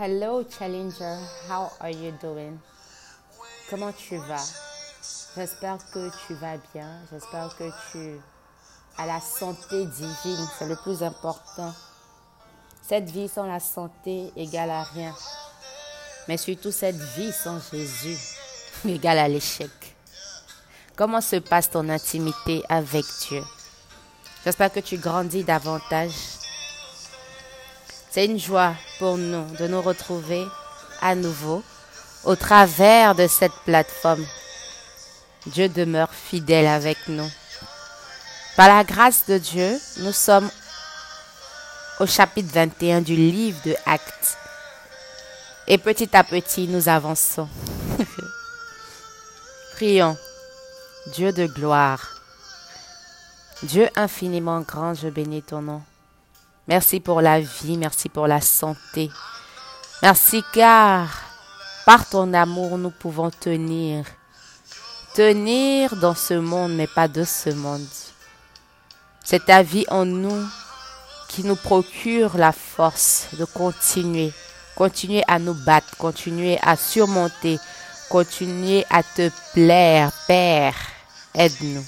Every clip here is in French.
Hello Challenger, how are you doing? Comment tu vas? J'espère que tu vas bien, j'espère que tu as la santé divine, c'est le plus important. Cette vie sans la santé égale à rien, mais surtout cette vie sans Jésus égale à l'échec. Comment se passe ton intimité avec Dieu? J'espère que tu grandis davantage c'est une joie pour nous de nous retrouver à nouveau au travers de cette plateforme. Dieu demeure fidèle avec nous. Par la grâce de Dieu, nous sommes au chapitre 21 du livre de Actes. Et petit à petit, nous avançons. Prions. Dieu de gloire. Dieu infiniment grand, je bénis ton nom. Merci pour la vie, merci pour la santé. Merci car par ton amour, nous pouvons tenir. Tenir dans ce monde, mais pas de ce monde. C'est ta vie en nous qui nous procure la force de continuer. Continuer à nous battre, continuer à surmonter, continuer à te plaire. Père, aide-nous.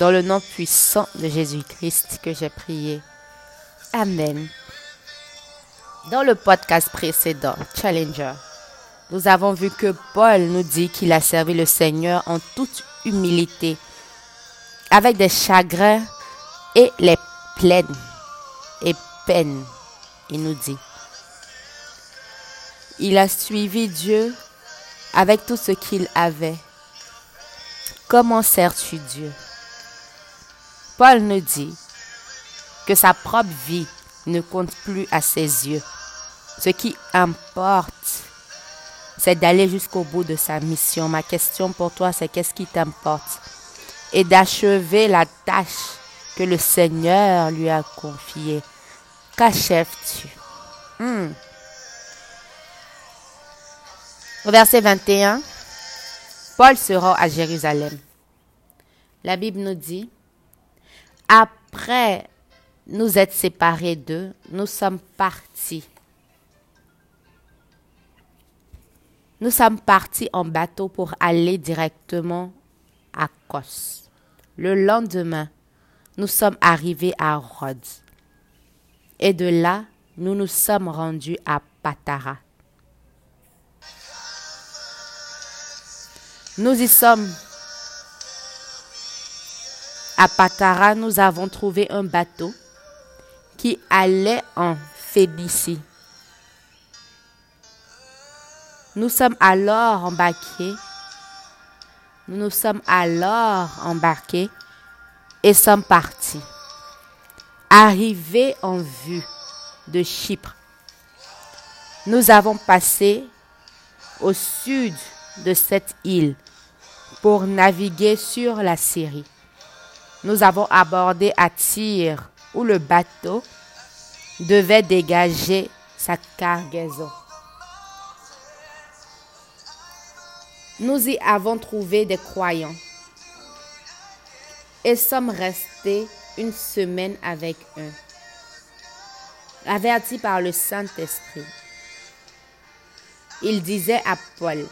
Dans le nom puissant de Jésus-Christ que j'ai prié. Amen. Dans le podcast précédent, Challenger, nous avons vu que Paul nous dit qu'il a servi le Seigneur en toute humilité, avec des chagrins et les plaines et peines. Il nous dit. Il a suivi Dieu avec tout ce qu'il avait. Comment sers-tu Dieu? Paul nous dit que sa propre vie ne compte plus à ses yeux. Ce qui importe, c'est d'aller jusqu'au bout de sa mission. Ma question pour toi, c'est qu'est-ce qui t'importe? Et d'achever la tâche que le Seigneur lui a confiée. Qu'achèves-tu? Hmm. Au verset 21, Paul se rend à Jérusalem. La Bible nous dit, après nous être séparés d'eux, nous sommes partis. Nous sommes partis en bateau pour aller directement à Kos. Le lendemain, nous sommes arrivés à Rhodes. Et de là, nous nous sommes rendus à Patara. Nous y sommes. À Patara, nous avons trouvé un bateau qui allait en Phénicie. Nous sommes alors embarqués. Nous nous sommes alors embarqués et sommes partis. Arrivés en vue de Chypre, nous avons passé au sud de cette île pour naviguer sur la Syrie. Nous avons abordé à Tyr où le bateau devait dégager sa cargaison. Nous y avons trouvé des croyants et sommes restés une semaine avec eux, avertis par le Saint-Esprit. Il disait à Paul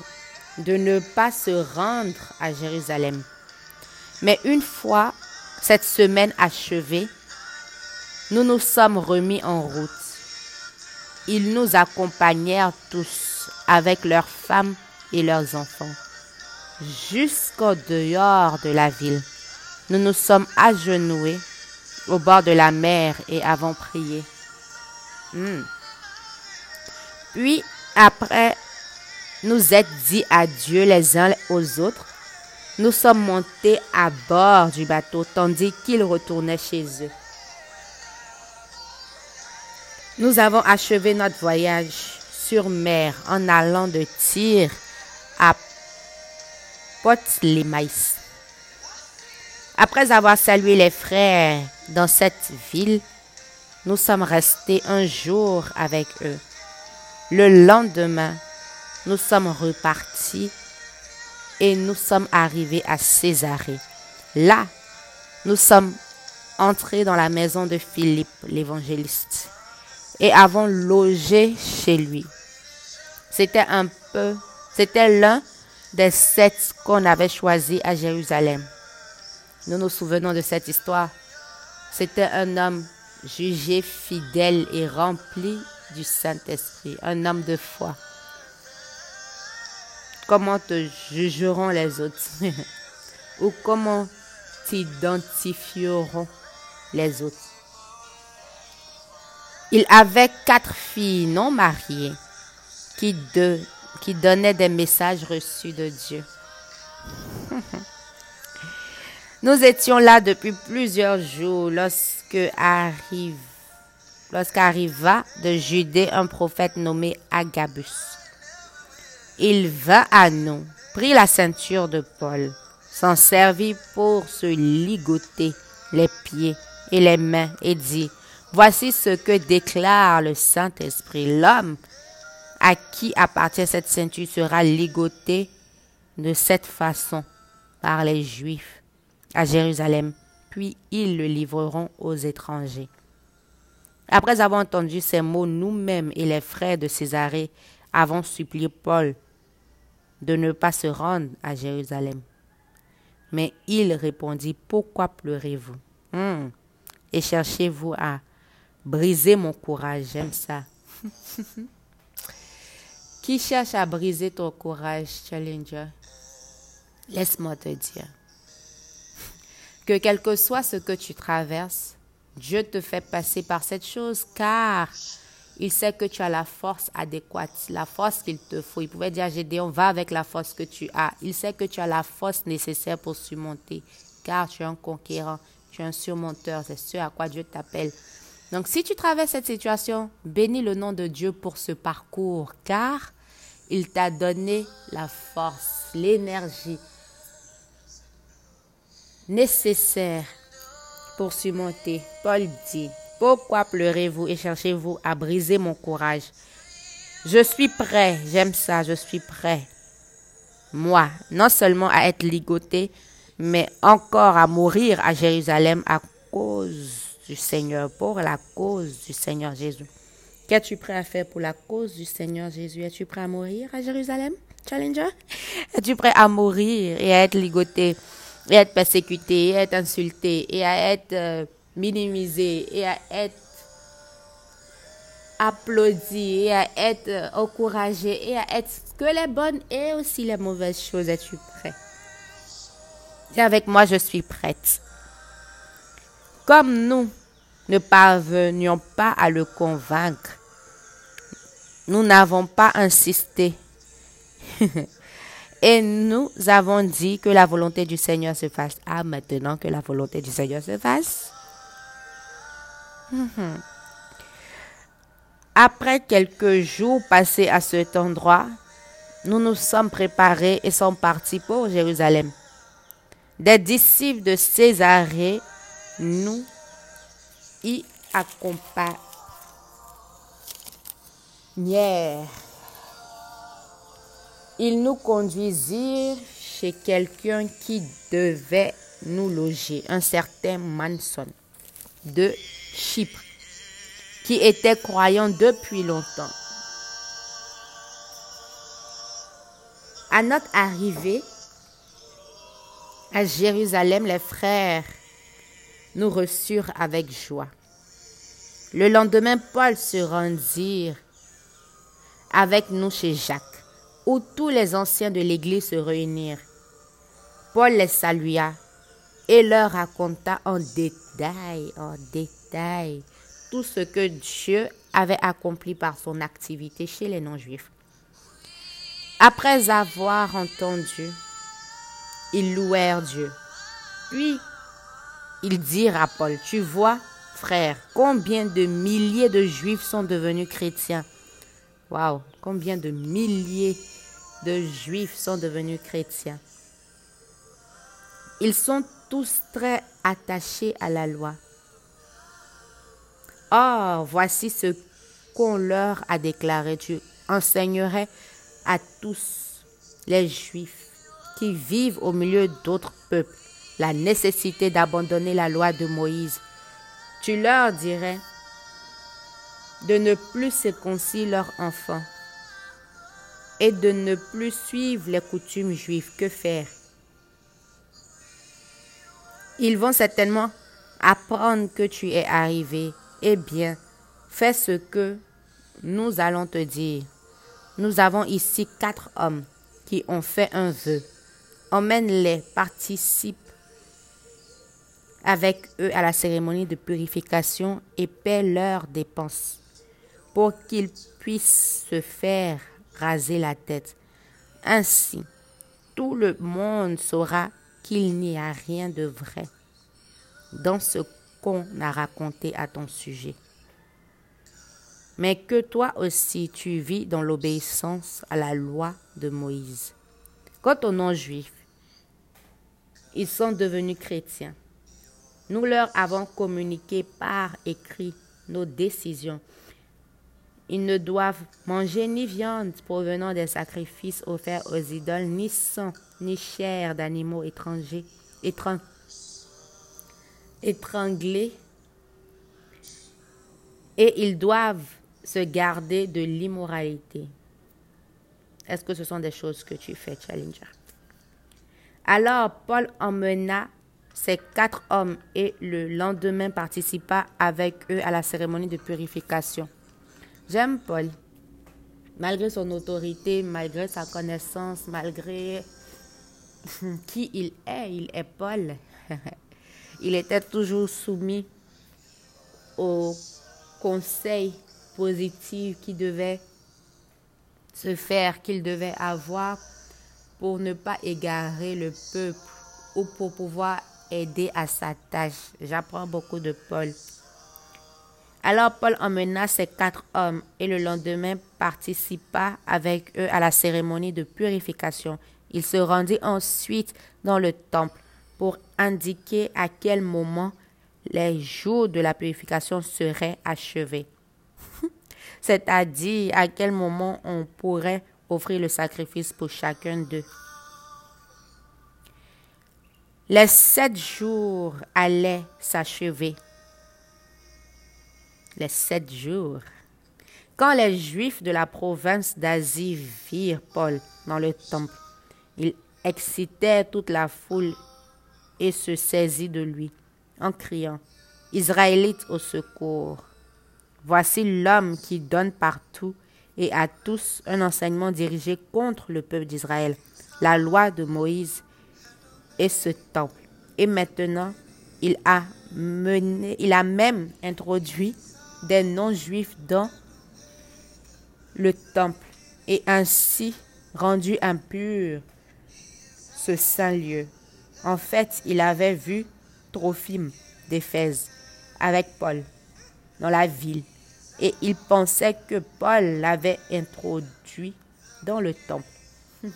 de ne pas se rendre à Jérusalem. Mais une fois cette semaine achevée, nous nous sommes remis en route. Ils nous accompagnèrent tous avec leurs femmes et leurs enfants jusqu'au dehors de la ville. Nous nous sommes agenoués au bord de la mer et avons prié. Hmm. Puis, après nous être dit adieu les uns aux autres, nous sommes montés à bord du bateau tandis qu'ils retournaient chez eux. Nous avons achevé notre voyage sur mer en allant de Tyr à Port-les-Maïs. Après avoir salué les frères dans cette ville, nous sommes restés un jour avec eux. Le lendemain, nous sommes repartis et nous sommes arrivés à Césarée. Là, nous sommes entrés dans la maison de Philippe l'évangéliste et avons logé chez lui. C'était un peu, c'était l'un des sept qu'on avait choisis à Jérusalem. Nous nous souvenons de cette histoire. C'était un homme jugé fidèle et rempli du Saint-Esprit, un homme de foi. Comment te jugeront les autres? Ou comment t'identifieront les autres? Il avait quatre filles non mariées qui, donnaient des messages reçus de Dieu. Nous étions là depuis plusieurs jours lorsque arrive, lorsqu'arriva de Judée un prophète nommé Agabus. Il vint à nous, prit la ceinture de Paul, s'en servit pour se ligoter les pieds et les mains et dit, Voici ce que déclare le Saint-Esprit. L'homme à qui appartient cette ceinture sera ligoté de cette façon par les Juifs à Jérusalem, puis ils le livreront aux étrangers. Après avoir entendu ces mots, nous-mêmes et les frères de Césarée avons supplié Paul de ne pas se rendre à Jérusalem. Mais il répondit, Pourquoi pleurez-vous? Hmm. Et cherchez-vous à briser mon courage J'aime ça. Qui cherche à briser ton courage, Challenger? Laisse-moi te dire que quel que soit ce que tu traverses, Dieu te fait passer par cette chose car il sait que tu as la force adéquate, la force qu'il te faut. Il pouvait dire à Gédéon, va avec la force que tu as. Il sait que tu as la force nécessaire pour surmonter car tu es un conquérant, tu es un surmonteur. C'est ce à quoi Dieu t'appelle. Donc si tu traverses cette situation, bénis le nom de Dieu pour ce parcours car il t'a donné la force, l'énergie, nécessaire pour surmonter. Paul dit, pourquoi pleurez-vous et cherchez-vous à briser mon courage? Je suis prêt, j'aime ça, je suis prêt. Moi, non seulement à être ligoté, mais encore à mourir à Jérusalem à cause du Seigneur, pour la cause du Seigneur Jésus. Qu'es-tu prêt à faire pour la cause du Seigneur Jésus? Es-tu prêt à mourir à Jérusalem, Challenger? Es-tu prêt à mourir et à être ligoté et à être persécuté, et à être insulté, et à être euh, minimisé, et à être applaudi, et à être euh, encouragé, et à être que les bonnes et aussi les mauvaises choses? Es-tu prêt? Et avec moi, je suis prête. Comme nous ne parvenions pas à le convaincre, nous n'avons pas insisté. Et nous avons dit que la volonté du Seigneur se fasse. Ah, maintenant que la volonté du Seigneur se fasse. Mhm. Après quelques jours passés à cet endroit, nous nous sommes préparés et sommes partis pour Jérusalem. Des disciples de Césarée nous y accompagnèrent. Ils nous conduisirent chez quelqu'un qui devait nous loger, un certain Manson de Chypre, qui était croyant depuis longtemps. À notre arrivée à Jérusalem, les frères nous reçurent avec joie. Le lendemain, Paul se rendit avec nous chez Jacques où tous les anciens de l'Église se réunirent. Paul les salua et leur raconta en détail, en détail, tout ce que Dieu avait accompli par son activité chez les non-juifs. Après avoir entendu, ils louèrent Dieu. Puis, ils dirent à Paul, tu vois, frère, combien de milliers de juifs sont devenus chrétiens? Waouh, combien de milliers de Juifs sont devenus chrétiens? Ils sont tous très attachés à la loi. Or, voici ce qu'on leur a déclaré. Tu enseignerais à tous les Juifs qui vivent au milieu d'autres peuples la nécessité d'abandonner la loi de Moïse. Tu leur dirais de ne plus circoncire leurs enfants et de ne plus suivre les coutumes juives. Que faire? Ils vont certainement apprendre que tu es arrivé. Eh bien, fais ce que nous allons te dire. Nous avons ici quatre hommes qui ont fait un vœu. Emmène-les, participe avec eux à la cérémonie de purification et paie leurs dépenses pour qu'ils puissent se faire raser la tête. Ainsi, tout le monde saura qu'il n'y a rien de vrai dans ce qu'on a raconté à ton sujet. Mais que toi aussi tu vis dans l'obéissance à la loi de Moïse. Quant aux non-juifs, ils sont devenus chrétiens. Nous leur avons communiqué par écrit nos décisions. Ils ne doivent manger ni viande provenant des sacrifices offerts aux idoles, ni sang, ni chair d'animaux étrangers, étranglés. Et ils doivent se garder de l'immoralité. Est-ce que ce sont des choses que tu fais, Challenger? Alors Paul emmena ces quatre hommes et le lendemain participa avec eux à la cérémonie de purification. J'aime Paul. Malgré son autorité, malgré sa connaissance, malgré qui il est, il est Paul. il était toujours soumis aux conseils positifs qui devaient se faire, qu'il devait avoir pour ne pas égarer le peuple ou pour pouvoir aider à sa tâche. J'apprends beaucoup de Paul. Alors Paul emmena ces quatre hommes et le lendemain participa avec eux à la cérémonie de purification. Il se rendit ensuite dans le temple pour indiquer à quel moment les jours de la purification seraient achevés. C'est-à-dire à quel moment on pourrait offrir le sacrifice pour chacun d'eux. Les sept jours allaient s'achever. Les sept jours. Quand les Juifs de la province d'Asie virent Paul dans le temple, ils excitaient toute la foule et se saisit de lui en criant Israélites au secours. Voici l'homme qui donne partout et à tous un enseignement dirigé contre le peuple d'Israël, la loi de Moïse et ce temple. Et maintenant, il a mené, il a même introduit des non-juifs dans le temple et ainsi rendu impur ce saint lieu. En fait, il avait vu Trophime d'Éphèse avec Paul dans la ville et il pensait que Paul l'avait introduit dans le temple.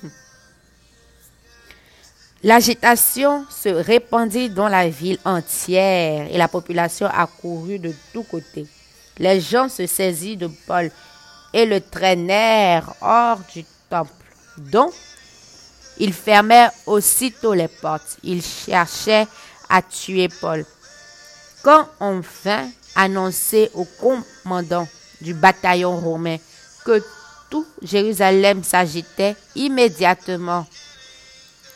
L'agitation se répandit dans la ville entière et la population accourut de tous côtés. Les gens se saisirent de Paul et le traînèrent hors du temple. Donc, ils fermèrent aussitôt les portes. Ils cherchaient à tuer Paul. Quand on vint annoncer au commandant du bataillon romain que tout Jérusalem s'agitait immédiatement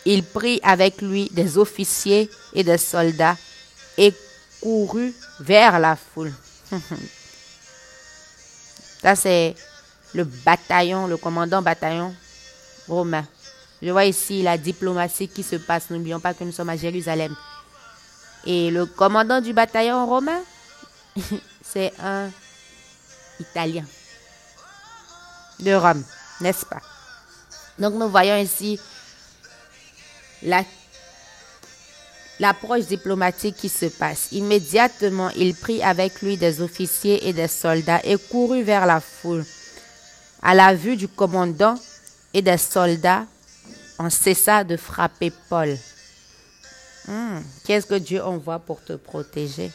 il prit avec lui des officiers et des soldats et courut vers la foule. Ça, c'est le bataillon, le commandant bataillon romain. Je vois ici la diplomatie qui se passe. N'oublions pas que nous sommes à Jérusalem. Et le commandant du bataillon romain, c'est un Italien de Rome, n'est-ce pas? Donc nous voyons ici l'approche diplomatique qui se passe. Immédiatement, il prit avec lui des officiers et des soldats et courut vers la foule. À la vue du commandant et des soldats, on cessa de frapper Paul. Hmm, qu'est-ce que Dieu envoie pour te protéger?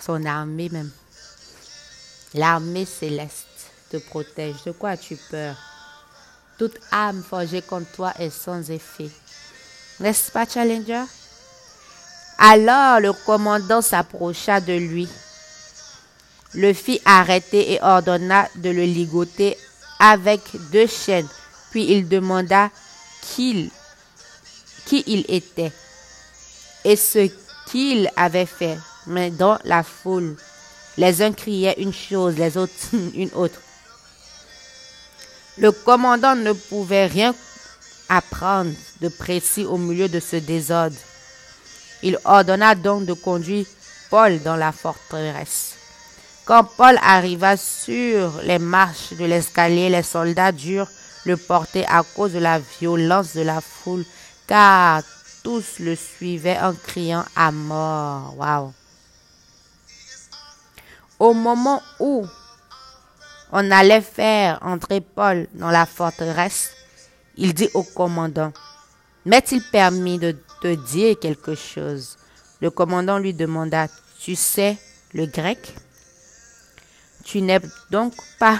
Son armée même. L'armée céleste te protège. De quoi as-tu peur? Toute âme forgée contre toi est sans effet. N'est-ce pas, Challenger? Alors le commandant s'approcha de lui le fit arrêter et ordonna de le ligoter avec deux chaînes. Puis il demanda qui il était et ce qu'il avait fait. Mais dans la foule, les uns criaient une chose, les autres une autre. Le commandant ne pouvait rien apprendre de précis au milieu de ce désordre. Il ordonna donc de conduire Paul dans la forteresse. Quand Paul arriva sur les marches de l'escalier, les soldats durent le porter à cause de la violence de la foule, car tous le suivaient en criant à mort. Wow. Au moment où on allait faire entrer Paul dans la forteresse, il dit au commandant, M'est-il permis de te dire quelque chose? Le commandant lui demanda, Tu sais le grec? Tu n'es donc pas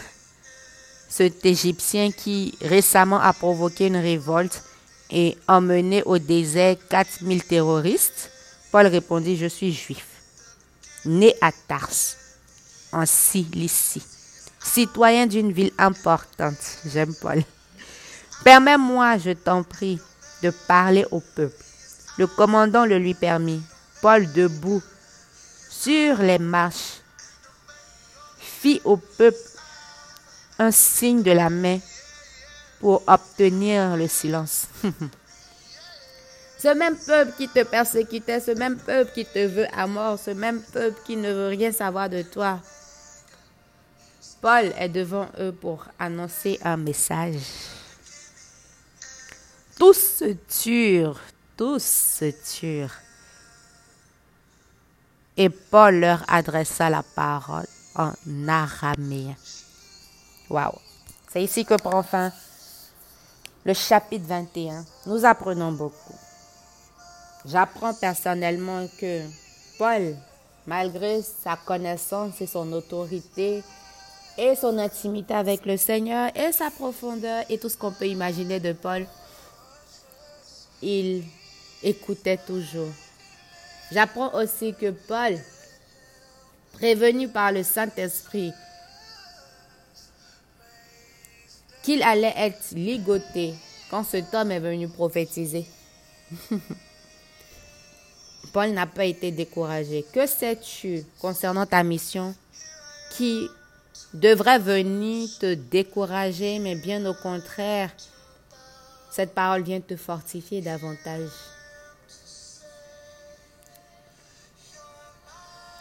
cet Égyptien qui récemment a provoqué une révolte et emmené au désert 4000 terroristes? Paul répondit, Je suis juif, né à Tars, en Cilicie, citoyen d'une ville importante. J'aime Paul. Permets-moi, je t'en prie, de parler au peuple. Le commandant le lui permit. Paul, debout, sur les marches, fit au peuple un signe de la main pour obtenir le silence. ce même peuple qui te persécutait, ce même peuple qui te veut à mort, ce même peuple qui ne veut rien savoir de toi. Paul est devant eux pour annoncer un message. Tous se turent, tous se turent. Et Paul leur adressa la parole en araméen. Waouh! C'est ici que prend fin le chapitre 21. Nous apprenons beaucoup. J'apprends personnellement que Paul, malgré sa connaissance et son autorité et son intimité avec le Seigneur et sa profondeur et tout ce qu'on peut imaginer de Paul, il écoutait toujours. J'apprends aussi que Paul, prévenu par le Saint-Esprit, qu'il allait être ligoté quand cet homme est venu prophétiser. Paul n'a pas été découragé. Que sais-tu concernant ta mission qui devrait venir te décourager, mais bien au contraire, cette parole vient te fortifier davantage.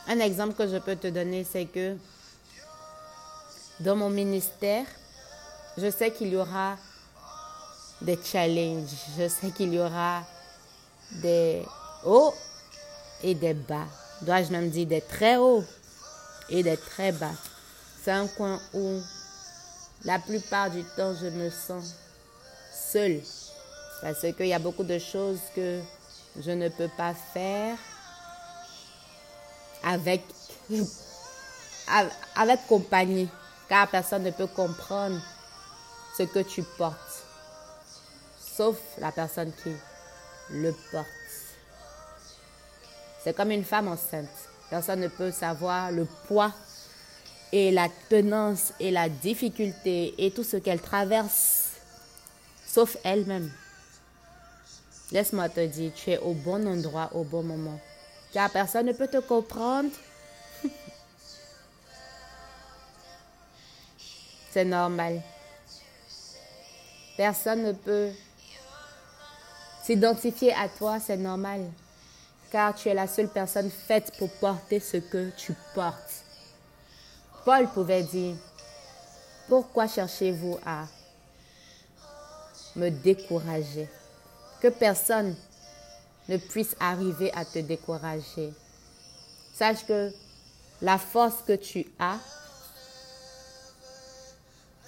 Un exemple que je peux te donner, c'est que dans mon ministère, je sais qu'il y aura des challenges, je sais qu'il y aura des hauts et des bas. Dois-je même dire des très hauts et des très bas? C'est un coin où la plupart du temps je me sens seul Parce qu'il y a beaucoup de choses que je ne peux pas faire avec, avec compagnie. Car personne ne peut comprendre ce que tu portes. Sauf la personne qui le porte. C'est comme une femme enceinte. Personne ne peut savoir le poids et la tenance et la difficulté et tout ce qu'elle traverse sauf elle-même. Laisse-moi te dire, tu es au bon endroit au bon moment. Car personne ne peut te comprendre. C'est normal. Personne ne peut s'identifier à toi, c'est normal. Car tu es la seule personne faite pour porter ce que tu portes. Paul pouvait dire, pourquoi cherchez-vous à me décourager? Que personne ne puisse arriver à te décourager. Sache que la force que tu as,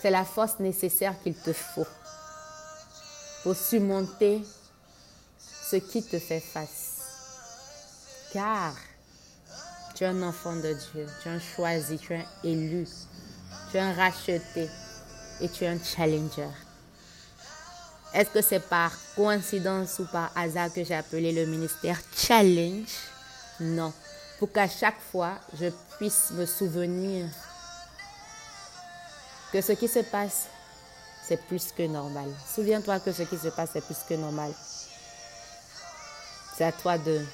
c'est la force nécessaire qu'il te faut pour surmonter ce qui te fait face. Car tu es un enfant de Dieu, tu es un choisi, tu es un élu, tu es un racheté et tu es un challenger. Est-ce que c'est par coïncidence ou par hasard que j'ai appelé le ministère Challenge? Non. pour qu'à chaque fois, je puisse me souvenir que ce qui se passe, c'est plus que normal. Souviens-toi que ce qui se passe, c'est plus que normal. C'est à toi de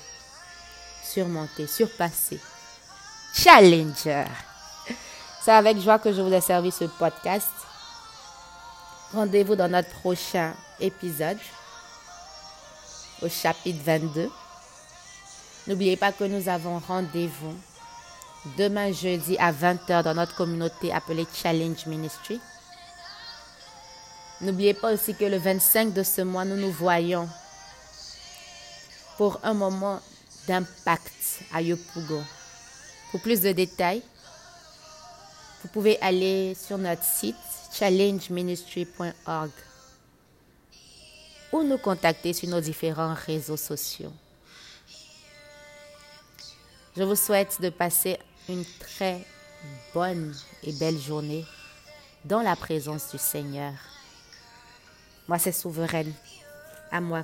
surmonter, surpasser. Challenger. C'est avec joie que je vous ai servi ce podcast. Rendez-vous dans notre prochain épisode au chapitre 22. N'oubliez pas que nous avons rendez-vous demain jeudi à 20h dans notre communauté appelée Challenge Ministry. N'oubliez pas aussi que le 25 de ce mois, nous nous voyons pour un moment d'impact à Yopougon. Pour plus de détails, vous pouvez aller sur notre site challengeministry.org ou nous contacter sur nos différents réseaux sociaux. Je vous souhaite de passer une très bonne et belle journée dans la présence du Seigneur. Moi, c'est souveraine. À moi,